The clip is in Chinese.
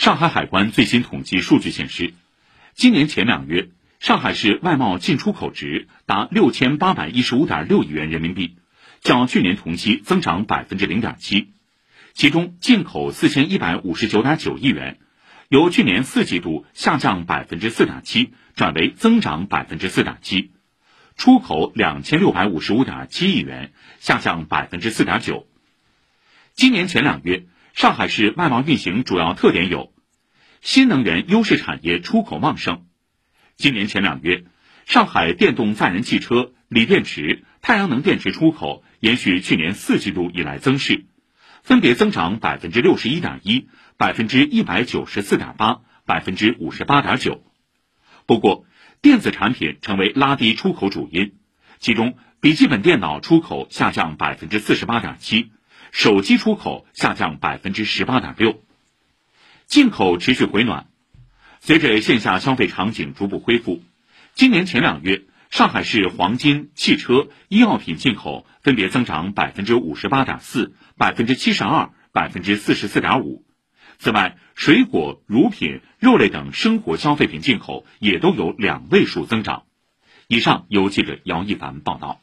上海海关最新统计数据显示，今年前两月，上海市外贸进出口值达六千八百一十五点六亿元人民币，较去年同期增长百分之零点七。其中，进口四千一百五十九点九亿元，由去年四季度下降百分之四点七转为增长百分之四点七；出口两千六百五十五点七亿元，下降百分之四点九。今年前两月，上海市外贸运行主要特点有：新能源优势产业出口旺盛。今年前两月，上海电动载人汽车、锂电池、太阳能电池出口延续去年四季度以来增势。分别增长百分之六十一点一、百分之一百九十四点八、百分之五十八点九。不过，电子产品成为拉低出口主因，其中笔记本电脑出口下降百分之四十八点七，手机出口下降百分之十八点六。进口持续回暖，随着线下消费场景逐步恢复，今年前两月。上海市黄金、汽车、医药品进口分别增长百分之五十八点四、百分之七十二、百分之四十四点五。此外，水果、乳品、肉类等生活消费品进口也都有两位数增长。以上由记者姚一凡报道。